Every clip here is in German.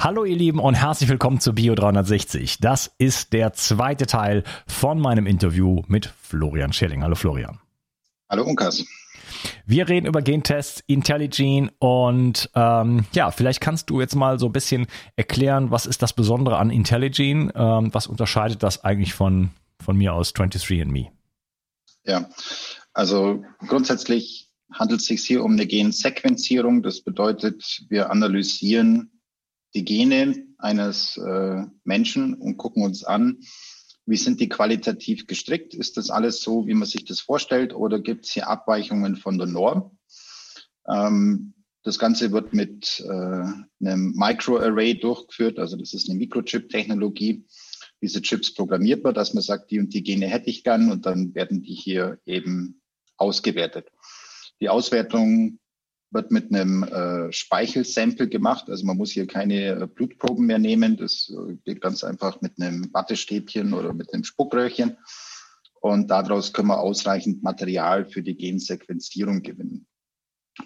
Hallo ihr Lieben und herzlich willkommen zu Bio 360. Das ist der zweite Teil von meinem Interview mit Florian Schilling. Hallo Florian. Hallo Unkas. Wir reden über Gentests, IntelliGene und ähm, ja, vielleicht kannst du jetzt mal so ein bisschen erklären, was ist das Besondere an IntelliGene? Ähm, was unterscheidet das eigentlich von, von mir aus 23andMe? Ja, also grundsätzlich handelt es sich hier um eine Gensequenzierung. Das bedeutet, wir analysieren die Gene eines äh, Menschen und gucken uns an, wie sind die qualitativ gestrickt? Ist das alles so, wie man sich das vorstellt oder gibt es hier Abweichungen von der Norm? Ähm, das Ganze wird mit äh, einem Microarray durchgeführt, also das ist eine Mikrochip-Technologie. Diese Chips programmiert man, dass man sagt, die und die Gene hätte ich gern und dann werden die hier eben ausgewertet. Die Auswertung wird mit einem äh, Speichelsample gemacht. Also man muss hier keine äh, Blutproben mehr nehmen. Das äh, geht ganz einfach mit einem Wattestäbchen oder mit einem Spuckröhrchen. Und daraus können wir ausreichend Material für die Gensequenzierung gewinnen.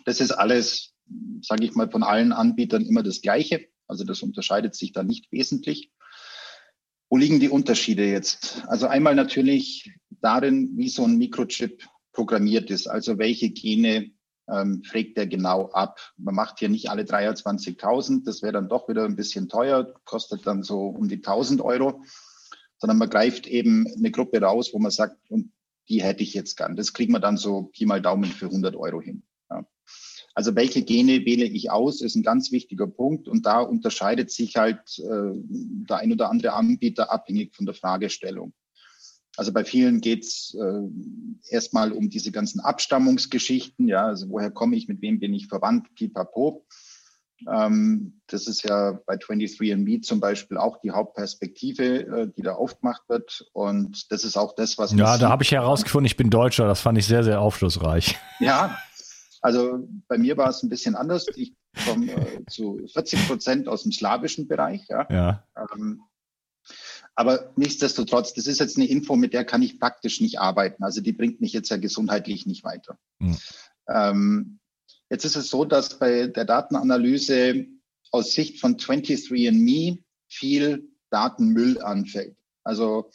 Das ist alles, sage ich mal, von allen Anbietern immer das Gleiche. Also das unterscheidet sich da nicht wesentlich. Wo liegen die Unterschiede jetzt? Also einmal natürlich darin, wie so ein Mikrochip programmiert ist, also welche Gene ähm, fragt er genau ab. Man macht hier nicht alle 23.000, das wäre dann doch wieder ein bisschen teuer, kostet dann so um die 1.000 Euro, sondern man greift eben eine Gruppe raus, wo man sagt, und die hätte ich jetzt gern. Das kriegen wir dann so Pi mal Daumen für 100 Euro hin. Ja. Also welche Gene wähle ich aus, ist ein ganz wichtiger Punkt und da unterscheidet sich halt äh, der ein oder andere Anbieter abhängig von der Fragestellung. Also bei vielen geht's äh, erstmal um diese ganzen Abstammungsgeschichten, ja, also woher komme ich, mit wem bin ich verwandt, pipapo. Ähm, das ist ja bei 23andMe zum Beispiel auch die Hauptperspektive, äh, die da aufgemacht wird. Und das ist auch das, was. Ja, da habe ich herausgefunden, ich bin Deutscher. Das fand ich sehr, sehr aufschlussreich. Ja, also bei mir war es ein bisschen anders. Ich komme äh, zu 40 Prozent aus dem slawischen Bereich. Ja. ja. Ähm, aber nichtsdestotrotz, das ist jetzt eine Info, mit der kann ich praktisch nicht arbeiten. Also die bringt mich jetzt ja gesundheitlich nicht weiter. Mhm. Ähm, jetzt ist es so, dass bei der Datenanalyse aus Sicht von 23andMe viel Datenmüll anfällt. Also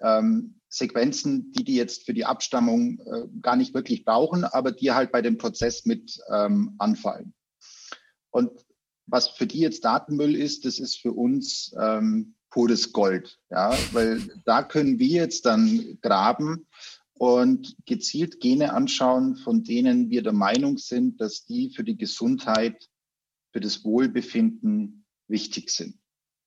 ähm, Sequenzen, die die jetzt für die Abstammung äh, gar nicht wirklich brauchen, aber die halt bei dem Prozess mit ähm, anfallen. Und was für die jetzt Datenmüll ist, das ist für uns ähm, pures Gold. Ja, weil da können wir jetzt dann graben und gezielt Gene anschauen, von denen wir der Meinung sind, dass die für die Gesundheit, für das Wohlbefinden wichtig sind.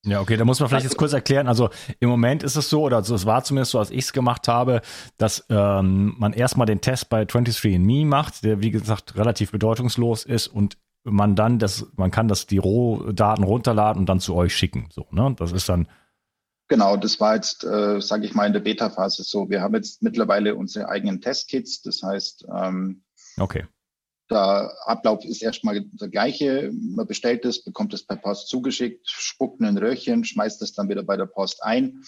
Ja, okay, da muss man vielleicht jetzt kurz erklären. Also im Moment ist es so, oder es war zumindest so, als ich es gemacht habe, dass ähm, man erstmal den Test bei 23andMe macht, der wie gesagt relativ bedeutungslos ist und man dann das, man kann das die Rohdaten runterladen und dann zu euch schicken. So, ne? Das ist dann Genau, das war jetzt, äh, sage ich mal, in der Beta-Phase so. Wir haben jetzt mittlerweile unsere eigenen Testkits. Das heißt, ähm, okay. Der Ablauf ist erstmal der gleiche. Man bestellt es, bekommt es per Post zugeschickt, spuckt in ein Röhrchen, schmeißt es dann wieder bei der Post ein.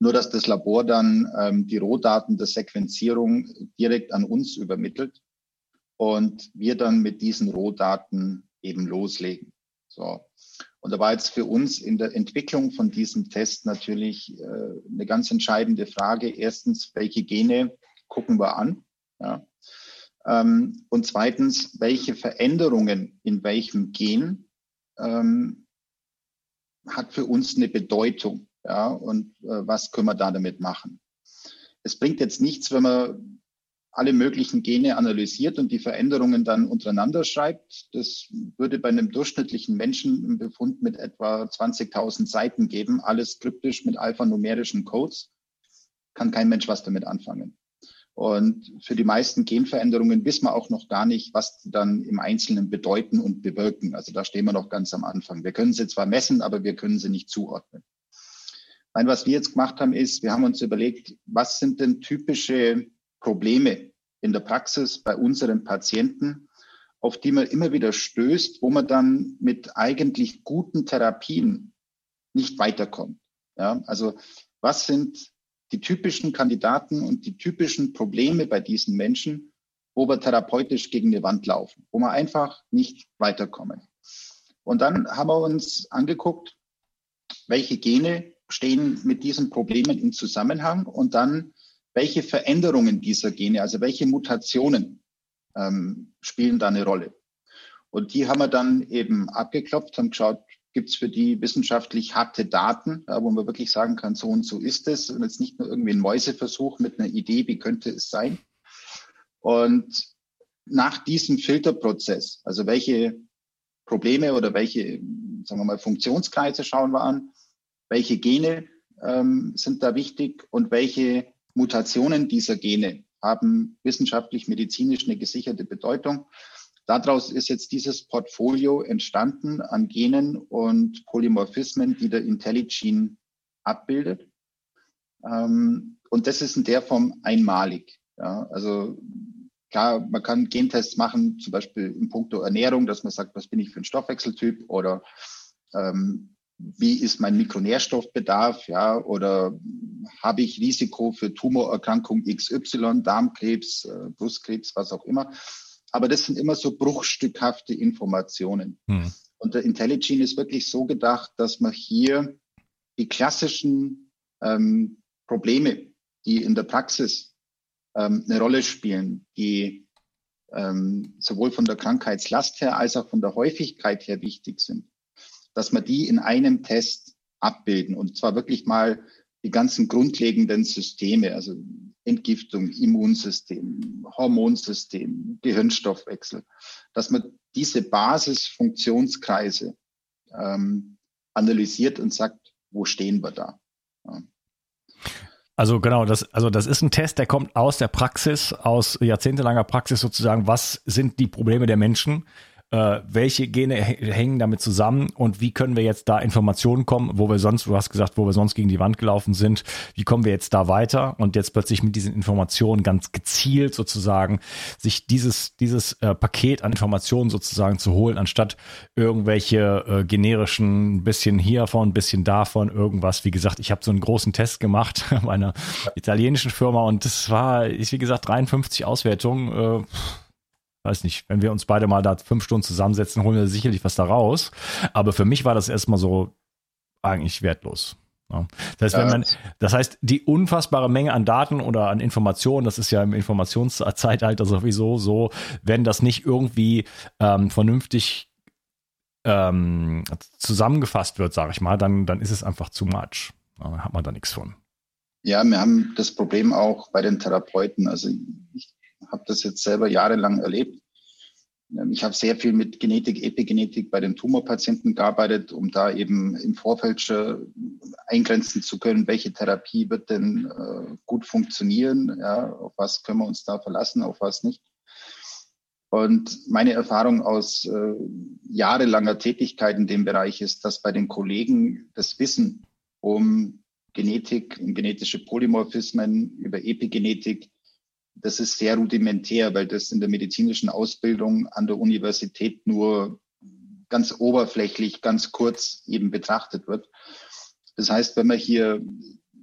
Nur, dass das Labor dann ähm, die Rohdaten der Sequenzierung direkt an uns übermittelt und wir dann mit diesen Rohdaten eben loslegen. So. Und da war jetzt für uns in der Entwicklung von diesem Test natürlich äh, eine ganz entscheidende Frage. Erstens, welche Gene gucken wir an? Ja. Ähm, und zweitens, welche Veränderungen in welchem Gen ähm, hat für uns eine Bedeutung? Ja, und äh, was können wir da damit machen? Es bringt jetzt nichts, wenn man alle möglichen Gene analysiert und die Veränderungen dann untereinander schreibt. Das würde bei einem durchschnittlichen Menschen einen Befund mit etwa 20.000 Seiten geben, alles kryptisch mit alphanumerischen Codes. Kann kein Mensch was damit anfangen. Und für die meisten Genveränderungen wissen wir auch noch gar nicht, was die dann im Einzelnen bedeuten und bewirken. Also da stehen wir noch ganz am Anfang. Wir können sie zwar messen, aber wir können sie nicht zuordnen. Nein, was wir jetzt gemacht haben, ist, wir haben uns überlegt, was sind denn typische Probleme in der Praxis bei unseren Patienten, auf die man immer wieder stößt, wo man dann mit eigentlich guten Therapien nicht weiterkommt. Ja, also was sind die typischen Kandidaten und die typischen Probleme bei diesen Menschen, wo wir therapeutisch gegen eine Wand laufen, wo wir einfach nicht weiterkommen. Und dann haben wir uns angeguckt, welche Gene stehen mit diesen Problemen im Zusammenhang und dann welche Veränderungen dieser Gene, also welche Mutationen ähm, spielen da eine Rolle. Und die haben wir dann eben abgeklopft, haben geschaut, gibt es für die wissenschaftlich harte Daten, ja, wo man wirklich sagen kann, so und so ist es und jetzt nicht nur irgendwie ein Mäuseversuch mit einer Idee, wie könnte es sein. Und nach diesem Filterprozess, also welche Probleme oder welche, sagen wir mal, Funktionskreise schauen wir an, welche Gene ähm, sind da wichtig und welche Mutationen dieser Gene haben wissenschaftlich, medizinisch eine gesicherte Bedeutung. Daraus ist jetzt dieses Portfolio entstanden an Genen und Polymorphismen, die der IntelliGene abbildet. Ähm, und das ist in der Form einmalig. Ja, also klar, man kann Gentests machen, zum Beispiel in puncto Ernährung, dass man sagt, was bin ich für ein Stoffwechseltyp oder ähm, wie ist mein Mikronährstoffbedarf, ja, oder habe ich Risiko für Tumorerkrankung XY, Darmkrebs, äh, Brustkrebs, was auch immer. Aber das sind immer so bruchstückhafte Informationen. Hm. Und der IntelliGene ist wirklich so gedacht, dass man hier die klassischen ähm, Probleme, die in der Praxis ähm, eine Rolle spielen, die ähm, sowohl von der Krankheitslast her als auch von der Häufigkeit her wichtig sind, dass man die in einem Test abbilden und zwar wirklich mal die ganzen grundlegenden Systeme, also Entgiftung, Immunsystem, Hormonsystem, Gehirnstoffwechsel, dass man diese Basisfunktionskreise ähm, analysiert und sagt, wo stehen wir da? Ja. Also genau, das, also das ist ein Test, der kommt aus der Praxis, aus jahrzehntelanger Praxis sozusagen. Was sind die Probleme der Menschen? Äh, welche Gene hängen damit zusammen und wie können wir jetzt da Informationen kommen, wo wir sonst, du hast gesagt, wo wir sonst gegen die Wand gelaufen sind, wie kommen wir jetzt da weiter und jetzt plötzlich mit diesen Informationen ganz gezielt sozusagen sich dieses, dieses äh, Paket an Informationen sozusagen zu holen, anstatt irgendwelche äh, generischen, bisschen hiervon, bisschen davon, irgendwas. Wie gesagt, ich habe so einen großen Test gemacht bei einer italienischen Firma und das war, wie gesagt, 53 Auswertungen. Äh, weiß nicht, wenn wir uns beide mal da fünf Stunden zusammensetzen, holen wir sicherlich was da raus. Aber für mich war das erstmal so eigentlich wertlos. Das heißt, wenn man, das heißt, die unfassbare Menge an Daten oder an Informationen, das ist ja im Informationszeitalter sowieso so, wenn das nicht irgendwie ähm, vernünftig ähm, zusammengefasst wird, sage ich mal, dann, dann ist es einfach zu much. Dann hat man da nichts von. Ja, wir haben das Problem auch bei den Therapeuten. Also ich habe das jetzt selber jahrelang erlebt. ähm, ich habe sehr viel mit Genetik, Epigenetik bei den Tumorpatienten gearbeitet, um da eben im Vorfeld schon eingrenzen zu können, welche Therapie wird denn äh, gut funktionieren, ja, auf was können wir uns da verlassen, auf was nicht. Und meine Erfahrung aus äh, jahrelanger Tätigkeit in dem Bereich ist, dass bei den Kollegen das Wissen um Genetik, um genetische Polymorphismen, über Epigenetik das ist sehr rudimentär, weil das in der medizinischen Ausbildung an der Universität nur ganz oberflächlich, ganz kurz eben betrachtet wird. Das heißt, wenn man hier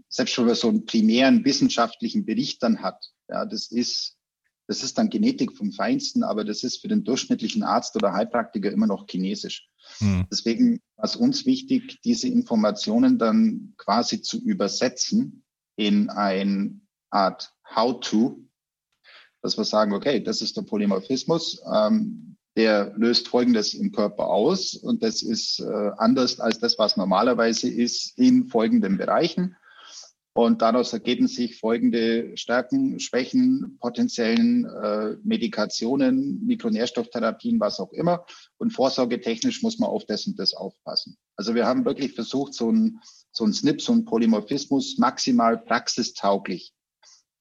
selbst schon so einen primären wissenschaftlichen Bericht dann hat, ja, das ist, das ist dann Genetik vom Feinsten, aber das ist für den durchschnittlichen Arzt oder Heilpraktiker immer noch Chinesisch. Hm. Deswegen war es uns wichtig, diese Informationen dann quasi zu übersetzen in ein Art How-to, dass wir sagen, okay, das ist der Polymorphismus, ähm, der löst Folgendes im Körper aus und das ist äh, anders als das, was normalerweise ist in folgenden Bereichen. Und daraus ergeben sich folgende Stärken, Schwächen, potenziellen äh, Medikationen, Mikronährstofftherapien, was auch immer. Und vorsorgetechnisch muss man auf das und das aufpassen. Also wir haben wirklich versucht, so ein, so ein SNP, so ein Polymorphismus maximal praxistauglich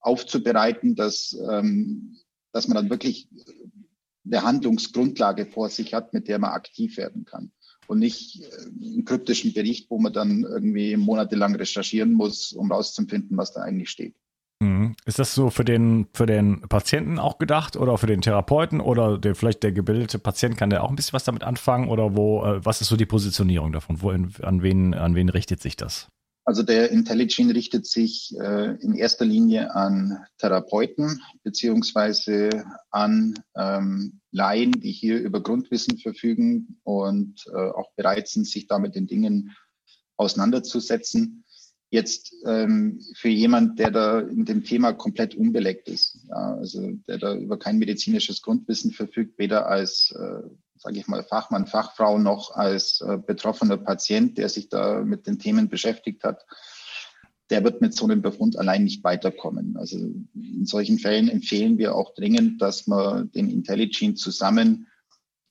aufzubereiten, dass, ähm, dass man dann wirklich eine Handlungsgrundlage vor sich hat, mit der man aktiv werden kann. Und nicht äh, einen kryptischen Bericht, wo man dann irgendwie monatelang recherchieren muss, um rauszufinden, was da eigentlich steht. Mhm. Ist das so für den, für den Patienten auch gedacht oder für den Therapeuten oder der, vielleicht der gebildete Patient kann der auch ein bisschen was damit anfangen oder wo, äh, was ist so die Positionierung davon? Wo, an wen, an wen richtet sich das? Also der Intelligent richtet sich äh, in erster Linie an Therapeuten beziehungsweise an ähm, Laien, die hier über Grundwissen verfügen und äh, auch bereit sind, sich da mit den Dingen auseinanderzusetzen. Jetzt ähm, für jemand, der da in dem Thema komplett unbeleckt ist, ja, also der da über kein medizinisches Grundwissen verfügt, weder als äh, sage ich mal, Fachmann, Fachfrau noch als äh, betroffener Patient, der sich da mit den Themen beschäftigt hat, der wird mit so einem Befund allein nicht weiterkommen. Also in solchen Fällen empfehlen wir auch dringend, dass man den Intelligent zusammen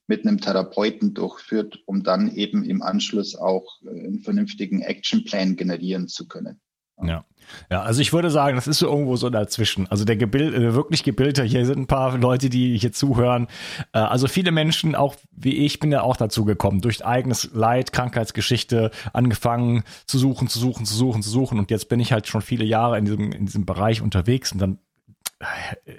mit einem Therapeuten durchführt, um dann eben im Anschluss auch äh, einen vernünftigen Actionplan generieren zu können. Ja. Ja, also ich würde sagen, das ist so irgendwo so dazwischen. Also der Gebild, äh, wirklich Gebilder, hier sind ein paar Leute, die hier zuhören. Äh, also viele Menschen, auch wie ich, bin ja auch dazu gekommen, durch eigenes Leid, Krankheitsgeschichte, angefangen zu suchen, zu suchen, zu suchen, zu suchen. Und jetzt bin ich halt schon viele Jahre in diesem, in diesem Bereich unterwegs und dann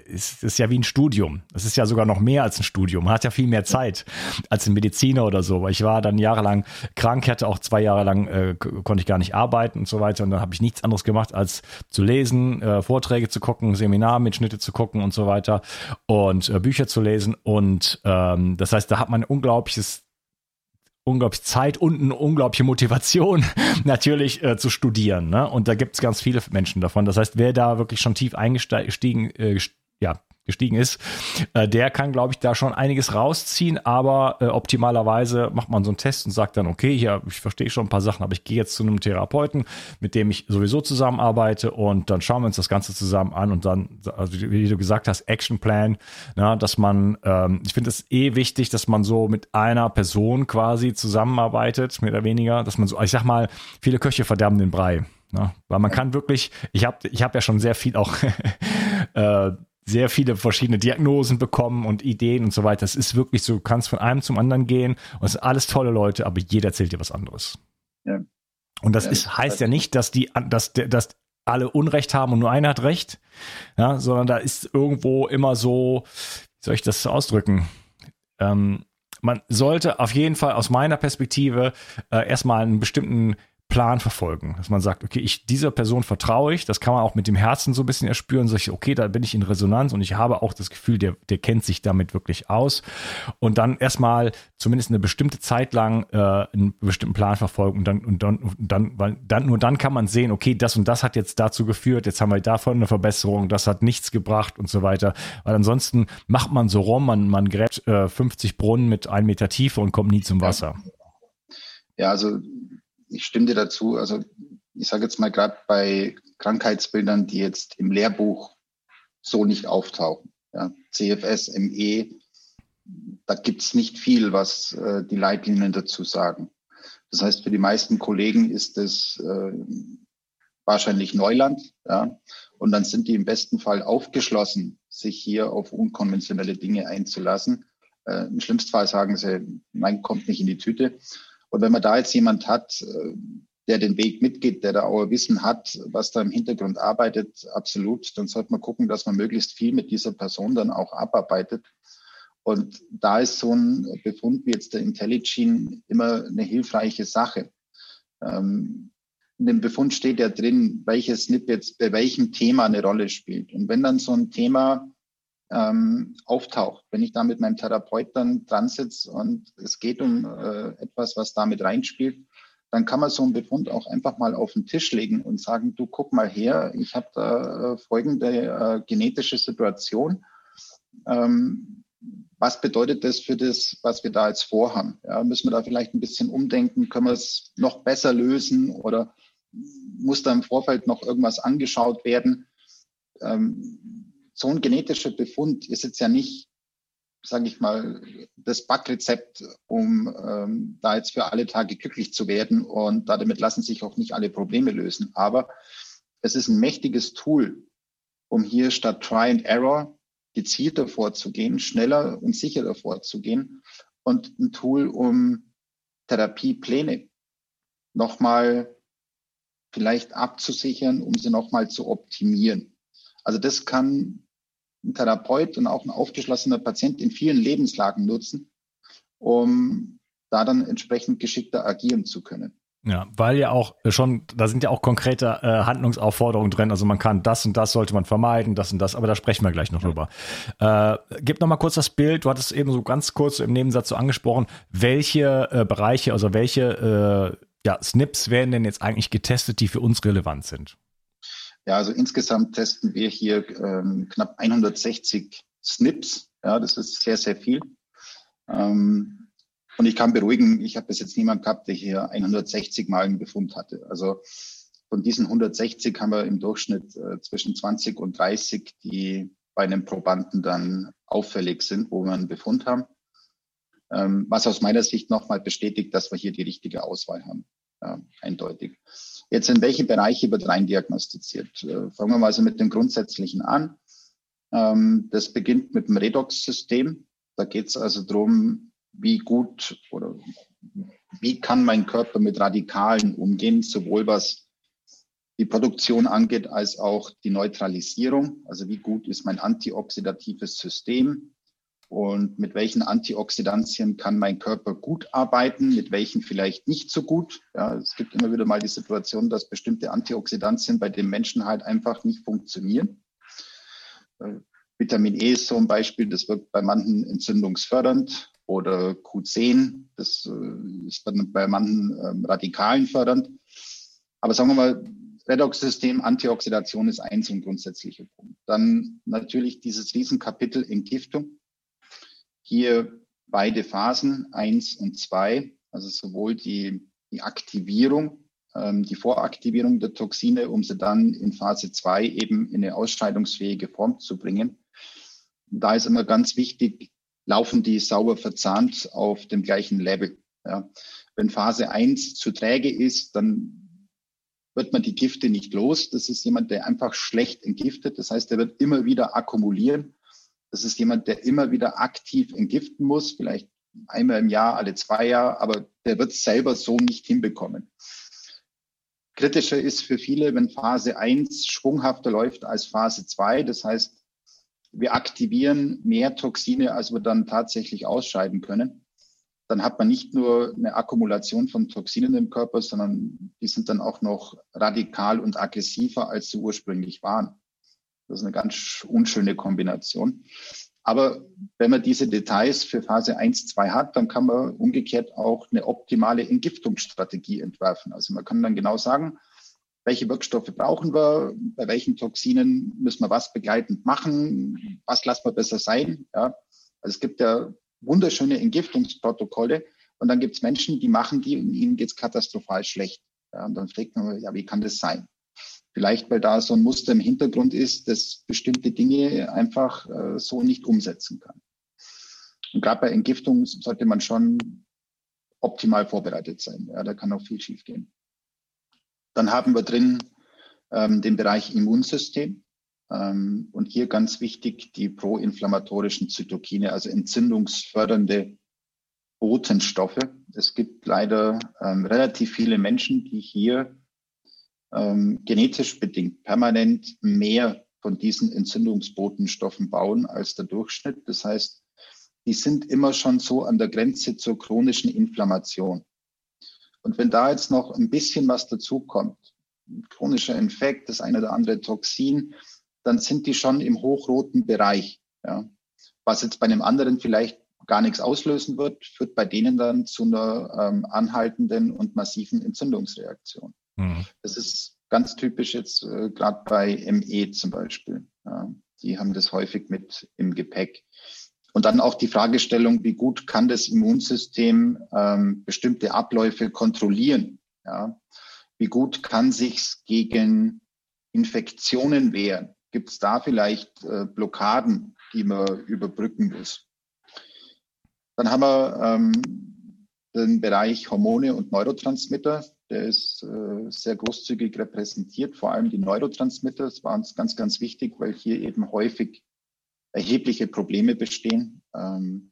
ist, ist ja wie ein Studium. Es ist ja sogar noch mehr als ein Studium. Man hat ja viel mehr Zeit als ein Mediziner oder so. Weil ich war dann jahrelang krank, hatte auch zwei Jahre lang, äh, konnte ich gar nicht arbeiten und so weiter. Und dann habe ich nichts anderes gemacht, als zu lesen, äh, Vorträge zu gucken, Seminarmitschnitte zu gucken und so weiter und äh, Bücher zu lesen. Und ähm, das heißt, da hat man ein unglaubliches unglaublich Zeit und eine unglaubliche Motivation, natürlich äh, zu studieren. Ne? Und da gibt es ganz viele Menschen davon. Das heißt, wer da wirklich schon tief eingestiegen, äh, ja, gestiegen ist, äh, der kann, glaube ich, da schon einiges rausziehen, aber äh, optimalerweise macht man so einen Test und sagt dann, okay, hier, ich verstehe schon ein paar Sachen, aber ich gehe jetzt zu einem Therapeuten, mit dem ich sowieso zusammenarbeite und dann schauen wir uns das Ganze zusammen an und dann, also wie du gesagt hast, Actionplan, na, dass man, ähm, ich finde es eh wichtig, dass man so mit einer Person quasi zusammenarbeitet, mehr oder weniger, dass man so, ich sag mal, viele Köche verderben den Brei. Ne? Weil man kann wirklich, ich habe ich hab ja schon sehr viel auch äh, sehr viele verschiedene Diagnosen bekommen und Ideen und so weiter. Es ist wirklich so, du kannst von einem zum anderen gehen und es sind alles tolle Leute, aber jeder erzählt dir was anderes. Ja. Und das ja, ist, heißt ja nicht, dass die, dass, dass alle Unrecht haben und nur einer hat Recht, ja, sondern da ist irgendwo immer so, wie soll ich das ausdrücken? Ähm, man sollte auf jeden Fall aus meiner Perspektive äh, erstmal einen bestimmten Plan verfolgen, dass man sagt, okay, ich dieser Person vertraue ich, das kann man auch mit dem Herzen so ein bisschen erspüren, so ich, okay, da bin ich in Resonanz und ich habe auch das Gefühl, der, der kennt sich damit wirklich aus. Und dann erstmal zumindest eine bestimmte Zeit lang äh, einen bestimmten Plan verfolgen und dann und dann und dann weil dann nur dann kann man sehen, okay, das und das hat jetzt dazu geführt, jetzt haben wir davon eine Verbesserung, das hat nichts gebracht und so weiter, weil ansonsten macht man so rum, man man gräbt äh, 50 Brunnen mit einem Meter Tiefe und kommt nie zum Wasser. Ja, also ich stimme dir dazu. Also ich sage jetzt mal gerade bei Krankheitsbildern, die jetzt im Lehrbuch so nicht auftauchen. Ja, CFS, ME, da gibt's nicht viel, was äh, die Leitlinien dazu sagen. Das heißt, für die meisten Kollegen ist es äh, wahrscheinlich Neuland. Ja? Und dann sind die im besten Fall aufgeschlossen, sich hier auf unkonventionelle Dinge einzulassen. Äh, Im schlimmsten Fall sagen sie, nein, kommt nicht in die Tüte. Und wenn man da jetzt jemand hat, äh, der den Weg mitgeht, der da auch Wissen hat, was da im Hintergrund arbeitet, absolut, dann sollte man gucken, dass man möglichst viel mit dieser Person dann auch abarbeitet. Und da ist so ein Befund wie jetzt der IntelliGene immer eine hilfreiche Sache. Ähm, in dem Befund steht ja drin, welches SNP jetzt bei welchem Thema eine Rolle spielt. Und wenn dann so ein Thema ähm, auftaucht, wenn ich da mit meinem Therapeut dann dran sitze und es geht um äh, etwas, was damit reinspielt, dann kann man so einen Befund auch einfach mal auf den Tisch legen und sagen, du guck mal her, ich habe da äh, folgende äh, genetische Situation. Ähm, was bedeutet das für das, was wir da jetzt vorhaben? Ja, müssen wir da vielleicht ein bisschen umdenken? Können wir es noch besser lösen oder muss da im Vorfeld noch irgendwas angeschaut werden? Ähm, so ein genetischer Befund ist jetzt ja nicht, sage ich mal, das Backrezept, um ähm, da jetzt für alle Tage glücklich zu werden. Und damit lassen sich auch nicht alle Probleme lösen. Aber es ist ein mächtiges Tool, um hier statt Try and Error gezielter vorzugehen, schneller und sicherer vorzugehen und ein Tool, um Therapiepläne nochmal vielleicht abzusichern, um sie nochmal zu optimieren. Also das kann ein Therapeut und auch ein aufgeschlossener Patient in vielen Lebenslagen nutzen, um da dann entsprechend geschickter agieren zu können. Ja, weil ja auch schon, da sind ja auch konkrete äh, Handlungsaufforderungen drin. Also man kann das und das sollte man vermeiden, das und das, aber da sprechen wir gleich noch drüber. Äh, gib noch mal kurz das Bild. Du hattest eben so ganz kurz im Nebensatz so angesprochen, welche äh, Bereiche, also welche äh, ja, SNPs werden denn jetzt eigentlich getestet, die für uns relevant sind? Ja, also insgesamt testen wir hier ähm, knapp 160 SNPs. Ja, das ist sehr, sehr viel. Ähm, und ich kann beruhigen, ich habe bis jetzt niemand gehabt, der hier 160 Mal einen Befund hatte. Also von diesen 160 haben wir im Durchschnitt äh, zwischen 20 und 30, die bei einem Probanden dann auffällig sind, wo wir einen Befund haben. Ähm, was aus meiner Sicht nochmal bestätigt, dass wir hier die richtige Auswahl haben. Ja, eindeutig. Jetzt in welche Bereiche wird rein diagnostiziert? Äh, fangen wir mal so mit dem Grundsätzlichen an. Ähm, das beginnt mit dem Redox-System. Da geht es also darum, wie gut oder wie kann mein Körper mit Radikalen umgehen, sowohl was die Produktion angeht, als auch die Neutralisierung. Also wie gut ist mein antioxidatives System? Und mit welchen Antioxidantien kann mein Körper gut arbeiten, mit welchen vielleicht nicht so gut. Ja, es gibt immer wieder mal die Situation, dass bestimmte Antioxidantien bei den Menschen halt einfach nicht funktionieren. Äh, Vitamin E ist so ein Beispiel, das wirkt bei manchen entzündungsfördernd oder Q10, das äh, ist bei manchen ähm, Radikalen fördernd. Aber sagen wir mal, Redox-System, Antioxidation ist eins und grundsätzlicher Punkt. Dann natürlich dieses Riesenkapitel Entgiftung hier beide Phasen, eins und zwei, also sowohl die, die Aktivierung, ähm, die Voraktivierung der Toxine, um sie dann in Phase zwei eben in eine ausscheidungsfähige Form zu bringen. Da ist immer ganz wichtig, laufen die sauber verzahnt auf dem gleichen Level. Ja. Wenn Phase eins zu träge ist, dann wird man die Gifte nicht los. Das ist jemand, der einfach schlecht entgiftet. Das heißt, er wird immer wieder akkumulieren das ist jemand, der immer wieder aktiv entgiften muss, vielleicht einmal im Jahr, alle zwei Jahre, aber der wird es selber so nicht hinbekommen. Kritischer ist für viele, wenn Phase 1 schwunghafter läuft als Phase 2. Das heißt, wir aktivieren mehr Toxine, als wir dann tatsächlich ausscheiden können. Dann hat man nicht nur eine Akkumulation von Toxinen im Körper, sondern die sind dann auch noch radikal und aggressiver, als sie ursprünglich waren. Das ist eine ganz unschöne Kombination. Aber wenn man diese Details für Phase 1, 2 hat, dann kann man umgekehrt auch eine optimale Entgiftungsstrategie entwerfen. Also man kann dann genau sagen, welche Wirkstoffe brauchen wir, bei welchen Toxinen müssen wir was begleitend machen, was lassen wir besser sein. Ja. Also es gibt ja wunderschöne Entgiftungsprotokolle und dann gibt es Menschen, die machen die und ihnen geht es katastrophal schlecht. Ja, und dann fragt man, ja, wie kann das sein? Vielleicht, weil da so ein Muster im Hintergrund ist, dass bestimmte Dinge einfach äh, so nicht umsetzen kann. Und gerade bei Entgiftung sollte man schon optimal vorbereitet sein. Ja, da kann auch viel schiefgehen. Dann haben wir drin ähm, den Bereich Immunsystem. Ähm, und hier ganz wichtig die proinflammatorischen Zytokine, also entzündungsfördernde Botenstoffe. Es gibt leider ähm, relativ viele Menschen, die hier ähm, genetisch bedingt permanent mehr von diesen Entzündungsbotenstoffen bauen als der Durchschnitt. Das heißt, die sind immer schon so an der Grenze zur chronischen Inflammation. Und wenn da jetzt noch ein bisschen was dazukommt, chronischer Infekt, das eine oder andere Toxin, dann sind die schon im hochroten Bereich. Ja. Was jetzt bei einem anderen vielleicht gar nichts auslösen wird, führt bei denen dann zu einer ähm, anhaltenden und massiven Entzündungsreaktion. Mhm. Das ist ganz typisch jetzt äh, gerade bei ME zum Beispiel. Ja. Die haben das häufig mit im Gepäck. Und dann auch die Fragestellung, wie gut kann das Immunsystem ähm, bestimmte Abläufe kontrollieren? Ja? Wie gut kann sich's gegen Infektionen wehren? Gibt es da vielleicht äh, Blockaden, die man überbrücken muss? Dann haben wir ähm, den Bereich Hormone und Neurotransmitter. Der ist äh, sehr großzügig repräsentiert, vor allem die Neurotransmitter. Das war uns ganz, ganz wichtig, weil hier eben häufig erhebliche Probleme bestehen. Ähm,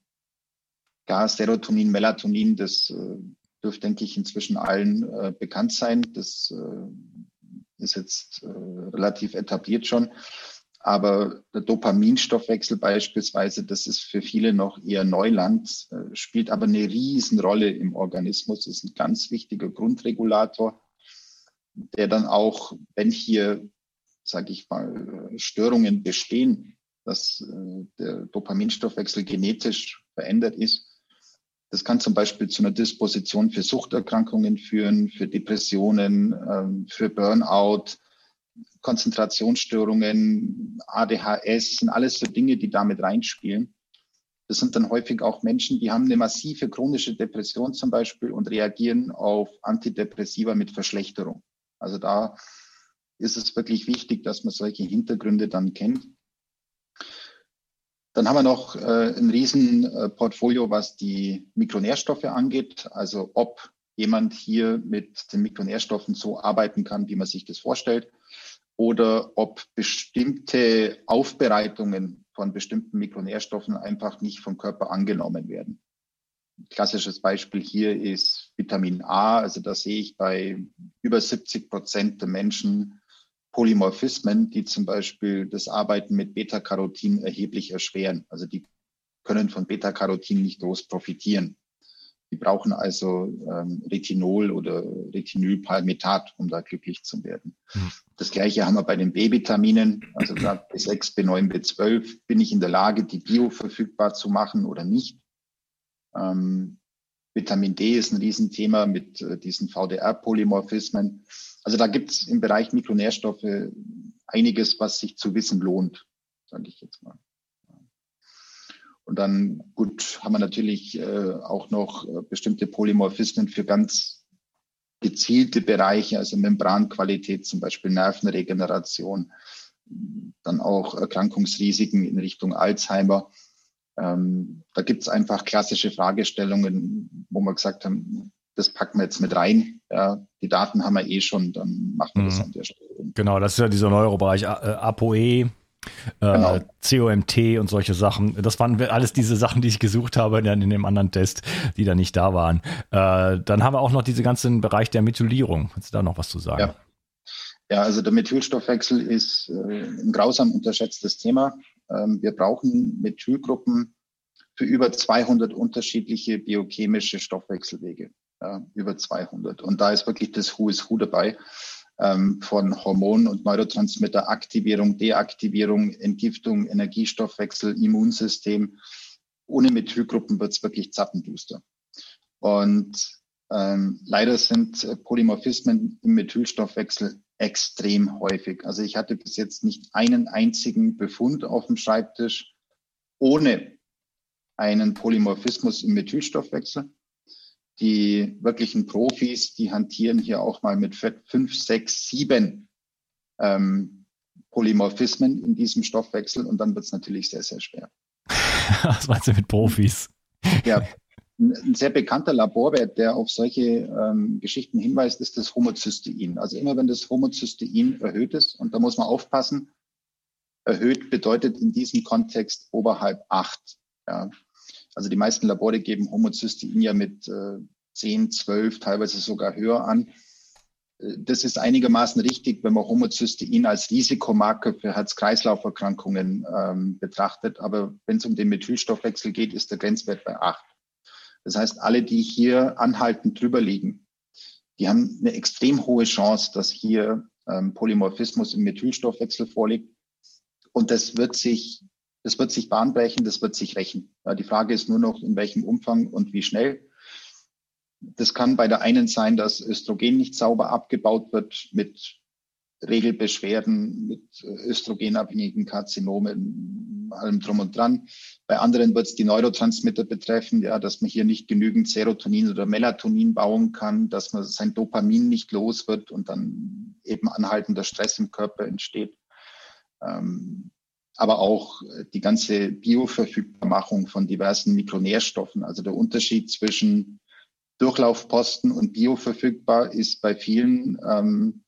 Gas, Serotonin, Melatonin, das äh, dürfte, denke ich, inzwischen allen äh, bekannt sein. Das äh, ist jetzt äh, relativ etabliert schon. Aber der Dopaminstoffwechsel beispielsweise, das ist für viele noch eher Neuland, äh, spielt aber eine Riesenrolle im Organismus, ist ein ganz wichtiger Grundregulator, der dann auch, wenn hier, sage ich mal, Störungen bestehen, dass äh, der Dopaminstoffwechsel genetisch verändert ist, das kann zum Beispiel zu einer Disposition für Suchterkrankungen führen, für Depressionen, ähm, für Burnout, Konzentrationsstörungen, ADHS, sind alles so Dinge, die damit reinspielen. Das sind dann häufig auch Menschen, die haben eine massive chronische Depression zum Beispiel und reagieren auf Antidepressiva mit Verschlechterung. Also da ist es wirklich wichtig, dass man solche Hintergründe dann kennt. Dann haben wir noch äh, ein Riesenportfolio, was die Mikronährstoffe angeht. Also ob jemand hier mit den Mikronährstoffen so arbeiten kann, wie man sich das vorstellt, oder ob bestimmte Aufbereitungen von bestimmten Mikronährstoffen einfach nicht vom Körper angenommen werden. Ein klassisches Beispiel hier ist Vitamin A. Also da sehe ich bei über 70 Prozent der Menschen Polymorphismen, die zum Beispiel das Arbeiten mit Beta-Carotin erheblich erschweren. Also die können von Beta-Carotin nicht groß profitieren. Die brauchen also ähm, Retinol oder Retinylpalmitat, um da glücklich zu werden. Mhm. Das gleiche haben wir bei den B-Vitaminen, also gerade B6, B9, B12. Bin ich in der Lage, die bioverfügbar zu machen oder nicht? Ähm, Vitamin D ist ein Riesenthema mit äh, diesen VDR-Polymorphismen. Also da gibt es im Bereich Mikronährstoffe einiges, was sich zu wissen lohnt, sage ich jetzt mal. Und dann, gut, haben wir natürlich äh, auch noch äh, bestimmte Polymorphismen für ganz gezielte Bereiche, also Membranqualität, zum Beispiel Nervenregeneration, dann auch Erkrankungsrisiken in Richtung Alzheimer. Ähm, da gibt es einfach klassische Fragestellungen, wo wir gesagt haben, das packen wir jetzt mit rein. Ja, die Daten haben wir eh schon, dann machen wir mhm. das an der Stelle. Genau, das ist ja dieser Neurobereich äh, ApoE. Äh, genau. COMT und solche Sachen. Das waren alles diese Sachen, die ich gesucht habe in, in dem anderen Test, die da nicht da waren. Äh, dann haben wir auch noch diesen ganzen Bereich der Methylierung. Kannst du da noch was zu sagen? Ja, ja also der Methylstoffwechsel ist äh, ein grausam unterschätztes Thema. Ähm, wir brauchen Methylgruppen für über 200 unterschiedliche biochemische Stoffwechselwege über 200. Und da ist wirklich das Who is Who dabei. Ähm, von Hormon- und Neurotransmitteraktivierung, Deaktivierung, Entgiftung, Energiestoffwechsel, Immunsystem. Ohne Methylgruppen wird es wirklich zappenduster. Und ähm, leider sind Polymorphismen im Methylstoffwechsel extrem häufig. Also ich hatte bis jetzt nicht einen einzigen Befund auf dem Schreibtisch ohne einen Polymorphismus im Methylstoffwechsel die wirklichen Profis, die hantieren hier auch mal mit fünf, sechs, sieben ähm, Polymorphismen in diesem Stoffwechsel und dann wird es natürlich sehr, sehr schwer. Was meinst du mit Profis? Ja, ein sehr bekannter Laborwert, der auf solche ähm, Geschichten hinweist, ist das Homozystein. Also immer wenn das Homozystein erhöht ist, und da muss man aufpassen, erhöht bedeutet in diesem Kontext oberhalb acht. Ja. Also die meisten Labore geben Homozystein ja mit äh, 10, 12, teilweise sogar höher an. Äh, das ist einigermaßen richtig, wenn man Homozystein als Risikomarker für Herz-Kreislauf-Erkrankungen ähm, betrachtet. Aber wenn es um den Methylstoffwechsel geht, ist der Grenzwert bei acht. Das heißt, alle, die hier anhaltend drüber liegen, die haben eine extrem hohe Chance, dass hier ähm, Polymorphismus im Methylstoffwechsel vorliegt. Und das wird sich, das wird sich bahnbrechen, das wird sich rächen. Die Frage ist nur noch, in welchem Umfang und wie schnell. Das kann bei der einen sein, dass Östrogen nicht sauber abgebaut wird mit Regelbeschwerden, mit östrogenabhängigen Karzinomen, allem drum und dran. Bei anderen wird es die Neurotransmitter betreffen, ja, dass man hier nicht genügend Serotonin oder Melatonin bauen kann, dass man sein Dopamin nicht los wird und dann eben anhaltender Stress im Körper entsteht. Ähm, aber auch die ganze Bioverfügbarmachung von diversen Mikronährstoffen. Also der Unterschied zwischen Durchlaufposten und bioverfügbar ist bei vielen ähm,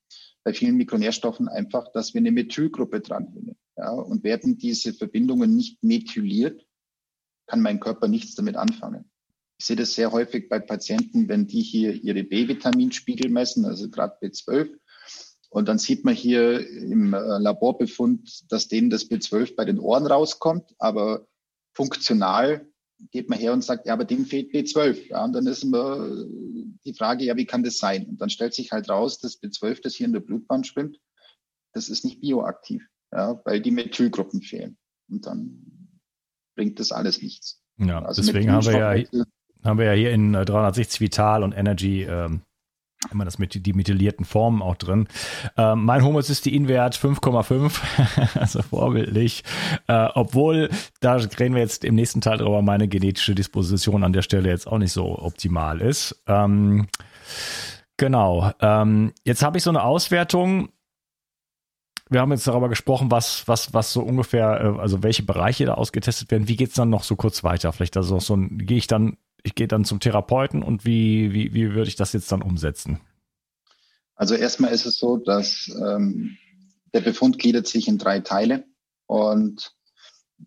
bei vielen Mikronährstoffen einfach, dass wir eine Methylgruppe dranhängen. Ja, und werden diese Verbindungen nicht methyliert, kann mein Körper nichts damit anfangen. Ich sehe das sehr häufig bei Patienten, wenn die hier ihre B-Vitaminspiegel messen, also gerade B12. Und dann sieht man hier im äh, Laborbefund, dass denen das B12 bei den Ohren rauskommt, aber funktional geht man her und sagt, ja, aber dem fehlt B12. Ja, und dann ist immer die Frage, ja, wie kann das sein? Und dann stellt sich halt raus, dass B12, das hier in der Blutbahn schwimmt, das ist nicht bioaktiv, ja, weil die Methylgruppen fehlen. Und dann bringt das alles nichts. Ja, also deswegen haben wir ja, haben wir ja hier in 360 Vital und Energy ähm, immer das mit die methylierten Formen auch drin. Ähm, mein Homozysteinwert 5,5, also vorbildlich. Äh, obwohl, da reden wir jetzt im nächsten Teil drüber, meine genetische Disposition an der Stelle jetzt auch nicht so optimal ist. Ähm, genau. Ähm, jetzt habe ich so eine Auswertung. Wir haben jetzt darüber gesprochen, was, was, was so ungefähr, äh, also welche Bereiche da ausgetestet werden. Wie geht's dann noch so kurz weiter? Vielleicht also so ein, gehe ich dann ich gehe dann zum Therapeuten und wie, wie, wie würde ich das jetzt dann umsetzen? Also erstmal ist es so, dass ähm, der Befund gliedert sich in drei Teile und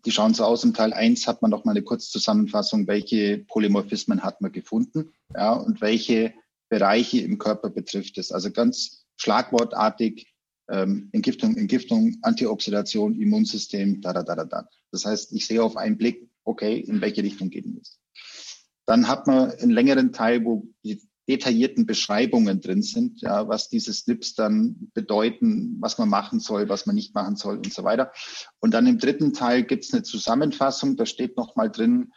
die schauen so aus. Im Teil 1 hat man noch mal eine Kurzzusammenfassung, welche Polymorphismen hat man gefunden ja, und welche Bereiche im Körper betrifft es. Also ganz schlagwortartig ähm, Entgiftung, Entgiftung, Antioxidation, Immunsystem, da, da, da, da, da. Das heißt, ich sehe auf einen Blick, okay, in welche Richtung geht es. Dann hat man einen längeren Teil, wo die detaillierten Beschreibungen drin sind, ja, was diese Snips dann bedeuten, was man machen soll, was man nicht machen soll und so weiter. Und dann im dritten Teil gibt es eine Zusammenfassung, da steht nochmal drin,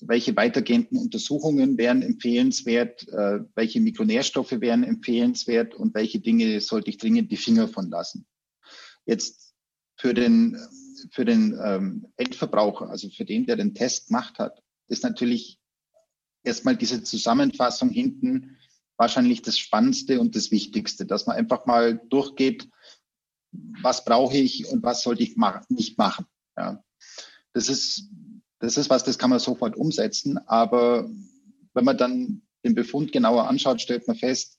welche weitergehenden Untersuchungen wären empfehlenswert, äh, welche Mikronährstoffe wären empfehlenswert und welche Dinge sollte ich dringend die Finger von lassen. Jetzt für den, für den ähm, Endverbraucher, also für den, der den Test gemacht hat, ist natürlich erstmal diese Zusammenfassung hinten wahrscheinlich das Spannendste und das Wichtigste, dass man einfach mal durchgeht, was brauche ich und was sollte ich mach nicht machen. Ja. Das ist, das ist was, das kann man sofort umsetzen, aber wenn man dann den Befund genauer anschaut, stellt man fest,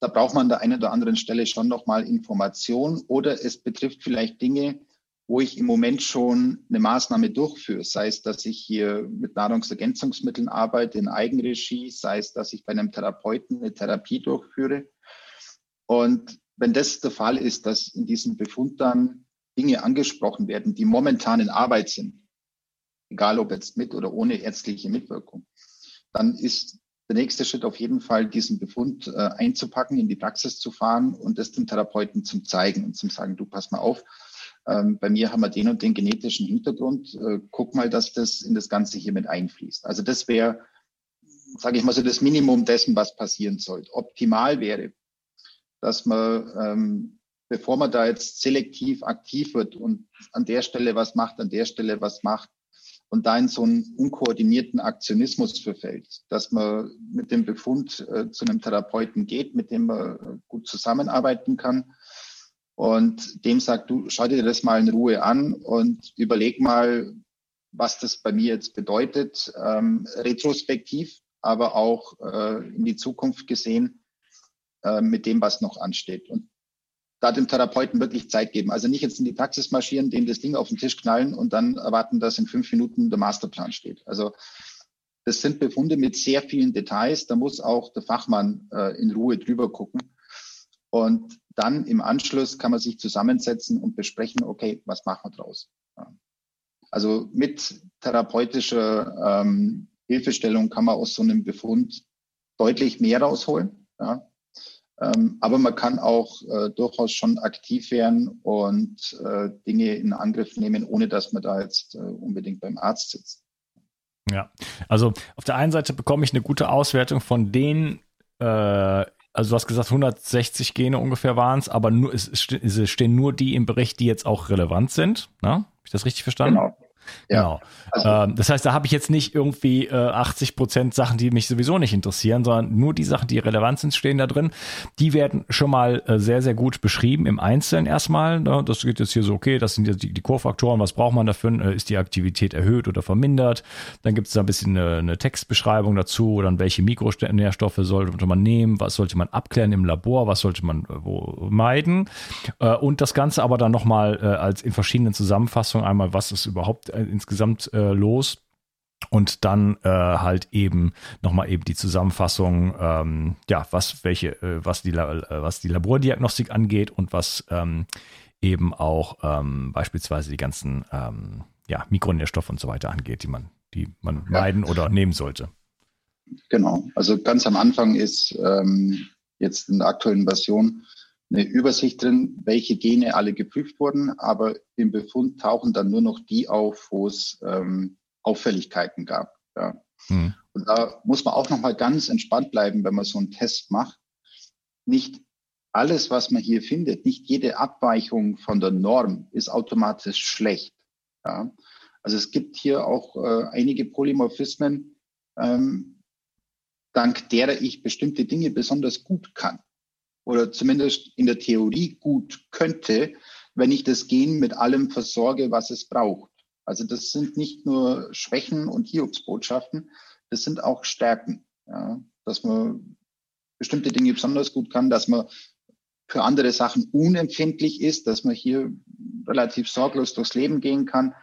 da braucht man an der einen oder anderen Stelle schon nochmal Information oder es betrifft vielleicht Dinge, wo ich im Moment schon eine Maßnahme durchführe, sei es, dass ich hier mit Nahrungsergänzungsmitteln arbeite in Eigenregie, sei es, dass ich bei einem Therapeuten eine Therapie durchführe. Und wenn das der Fall ist, dass in diesem Befund dann Dinge angesprochen werden, die momentan in Arbeit sind, egal ob jetzt mit oder ohne ärztliche Mitwirkung, dann ist der nächste Schritt auf jeden Fall, diesen Befund äh, einzupacken, in die Praxis zu fahren und das dem Therapeuten zum zeigen und zum sagen, du pass mal auf, ähm, bei mir haben wir den und den genetischen Hintergrund, äh, guck mal, dass das in das Ganze hier mit einfließt. Also das wäre, sage ich mal so, das Minimum dessen, was passieren sollte. Optimal wäre, dass man, ähm, bevor man da jetzt selektiv aktiv wird und an der Stelle was macht, an der Stelle was macht, und da in so einen unkoordinierten Aktionismus verfällt, dass man mit dem Befund äh, zu einem Therapeuten geht, mit dem man äh, gut zusammenarbeiten kann und dem sagt, du schau dir das mal in Ruhe an und überleg mal, was das bei mir jetzt bedeutet, ähm, retrospektiv, aber auch äh, in die Zukunft gesehen äh, mit dem, was noch ansteht. Und da dem Therapeuten wirklich Zeit geben. Also nicht jetzt in die Praxis marschieren, dem das Ding auf den Tisch knallen und dann erwarten, dass in fünf Minuten der Masterplan steht. Also das sind Befunde mit sehr vielen Details. Da muss auch der Fachmann äh, in Ruhe drüber gucken. Und dann im Anschluss kann man sich zusammensetzen und besprechen, okay, was machen wir draus? Also mit therapeutischer ähm, Hilfestellung kann man aus so einem Befund deutlich mehr rausholen. Ja. Ähm, aber man kann auch äh, durchaus schon aktiv werden und äh, Dinge in Angriff nehmen, ohne dass man da jetzt äh, unbedingt beim Arzt sitzt. Ja, also auf der einen Seite bekomme ich eine gute Auswertung von den, äh, also du hast gesagt 160 Gene ungefähr waren es, aber nur, es, stehen nur die im Bericht, die jetzt auch relevant sind. Ne? Habe ich das richtig verstanden? Genau. Ja. Genau. Also, ähm, das heißt, da habe ich jetzt nicht irgendwie äh, 80 Prozent Sachen, die mich sowieso nicht interessieren, sondern nur die Sachen, die relevant sind, stehen da drin. Die werden schon mal äh, sehr, sehr gut beschrieben im Einzelnen erstmal. Ne? Das geht jetzt hier so, okay, das sind jetzt die, die Core-Faktoren, was braucht man dafür? Äh, ist die Aktivität erhöht oder vermindert? Dann gibt es da ein bisschen eine, eine Textbeschreibung dazu, dann welche Mikronährstoffe sollte man nehmen, was sollte man abklären im Labor, was sollte man äh, wo meiden? Äh, und das Ganze aber dann nochmal äh, als in verschiedenen Zusammenfassungen einmal, was ist überhaupt insgesamt äh, los. Und dann äh, halt eben nochmal eben die Zusammenfassung, ähm, ja, was welche, äh, was die äh, was die Labordiagnostik angeht und was ähm, eben auch ähm, beispielsweise die ganzen ähm, ja, Mikronährstoffe und so weiter angeht, die man, die man ja. meiden oder nehmen sollte. Genau, also ganz am Anfang ist ähm, jetzt in der aktuellen Version eine Übersicht drin, welche Gene alle geprüft wurden, aber im Befund tauchen dann nur noch die auf, wo es ähm, Auffälligkeiten gab. Ja. Mhm. Und da muss man auch nochmal ganz entspannt bleiben, wenn man so einen Test macht. Nicht alles, was man hier findet, nicht jede Abweichung von der Norm ist automatisch schlecht. Ja. Also es gibt hier auch äh, einige Polymorphismen, ähm, dank derer ich bestimmte Dinge besonders gut kann oder zumindest in der Theorie gut könnte, wenn ich das Gen mit allem versorge, was es braucht. Also das sind nicht nur Schwächen und Hiobsbotschaften, das sind auch Stärken. Ja, dass man bestimmte Dinge besonders gut kann, dass man für andere Sachen unempfindlich ist, dass man hier relativ sorglos durchs Leben gehen kann.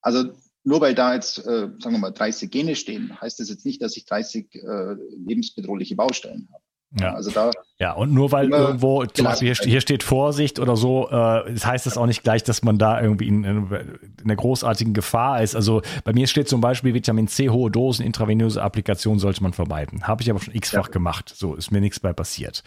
Also nur weil da jetzt, äh, sagen wir mal, 30 Gene stehen, heißt das jetzt nicht, dass ich 30 äh, lebensbedrohliche Baustellen habe. Ja. Also da ja, und nur weil irgendwo, zum Beispiel hier, hier, steht Vorsicht oder so, äh, das heißt das auch nicht gleich, dass man da irgendwie in, in, einer großartigen Gefahr ist. Also bei mir steht zum Beispiel Vitamin C, hohe Dosen, intravenöse Applikation sollte man vermeiden. Habe ich aber schon x-fach ja. gemacht. So ist mir nichts bei passiert.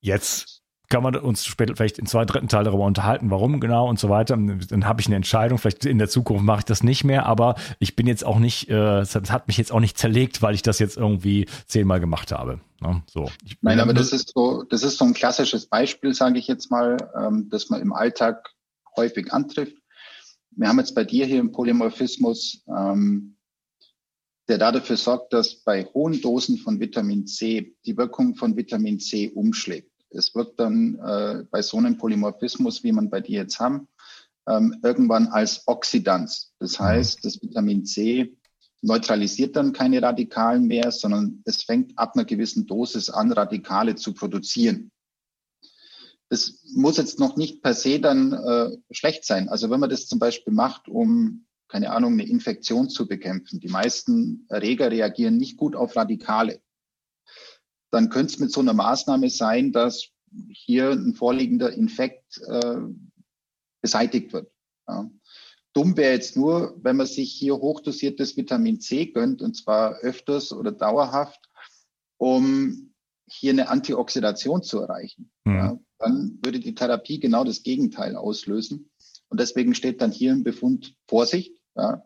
Jetzt kann man uns später vielleicht in zwei dritten Teil darüber unterhalten, warum genau und so weiter. Dann habe ich eine Entscheidung. Vielleicht in der Zukunft mache ich das nicht mehr, aber ich bin jetzt auch nicht, äh, es hat mich jetzt auch nicht zerlegt, weil ich das jetzt irgendwie zehnmal gemacht habe. Ne? So. Nein, aber das ist so, das ist so ein klassisches Beispiel, sage ich jetzt mal, ähm, das man im Alltag häufig antrifft. Wir haben jetzt bei dir hier einen Polymorphismus, ähm, der dafür sorgt, dass bei hohen Dosen von Vitamin C die Wirkung von Vitamin C umschlägt. Es wird dann äh, bei so einem Polymorphismus, wie man bei dir jetzt haben, ähm, irgendwann als Oxidanz. Das mhm. heißt, das Vitamin C neutralisiert dann keine Radikalen mehr, sondern es fängt ab einer gewissen Dosis an, Radikale zu produzieren. Das muss jetzt noch nicht per se dann äh, schlecht sein. Also wenn man das zum Beispiel macht, um, keine Ahnung, eine Infektion zu bekämpfen. Die meisten Erreger reagieren nicht gut auf Radikale dann könnte es mit so einer Maßnahme sein, dass hier ein vorliegender Infekt äh, beseitigt wird. Ja. Dumm wäre jetzt nur, wenn man sich hier hochdosiertes Vitamin C gönnt, und zwar öfters oder dauerhaft, um hier eine Antioxidation zu erreichen. Mhm. Ja, dann würde die Therapie genau das Gegenteil auslösen. Und deswegen steht dann hier im Befund Vorsicht. Ja,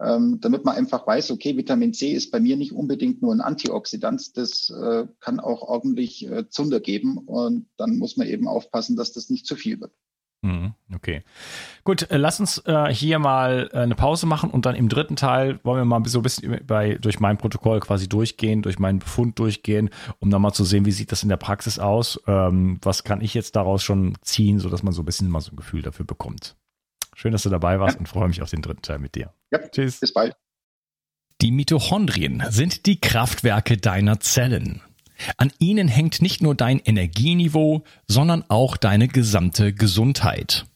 ähm, damit man einfach weiß, okay, Vitamin C ist bei mir nicht unbedingt nur ein Antioxidant, das äh, kann auch ordentlich äh, Zunder geben und dann muss man eben aufpassen, dass das nicht zu viel wird. Mhm, okay. Gut, äh, lass uns äh, hier mal äh, eine Pause machen und dann im dritten Teil wollen wir mal so ein bisschen bei, durch mein Protokoll quasi durchgehen, durch meinen Befund durchgehen, um dann mal zu sehen, wie sieht das in der Praxis aus, ähm, was kann ich jetzt daraus schon ziehen, sodass man so ein bisschen mal so ein Gefühl dafür bekommt. Schön, dass du dabei warst ja. und freue mich auf den dritten Teil mit dir. Ja, Tschüss. Bis bald. Die Mitochondrien sind die Kraftwerke deiner Zellen. An ihnen hängt nicht nur dein Energieniveau, sondern auch deine gesamte Gesundheit.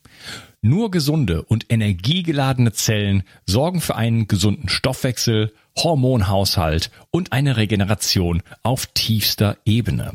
Nur gesunde und energiegeladene Zellen sorgen für einen gesunden Stoffwechsel, Hormonhaushalt und eine Regeneration auf tiefster Ebene.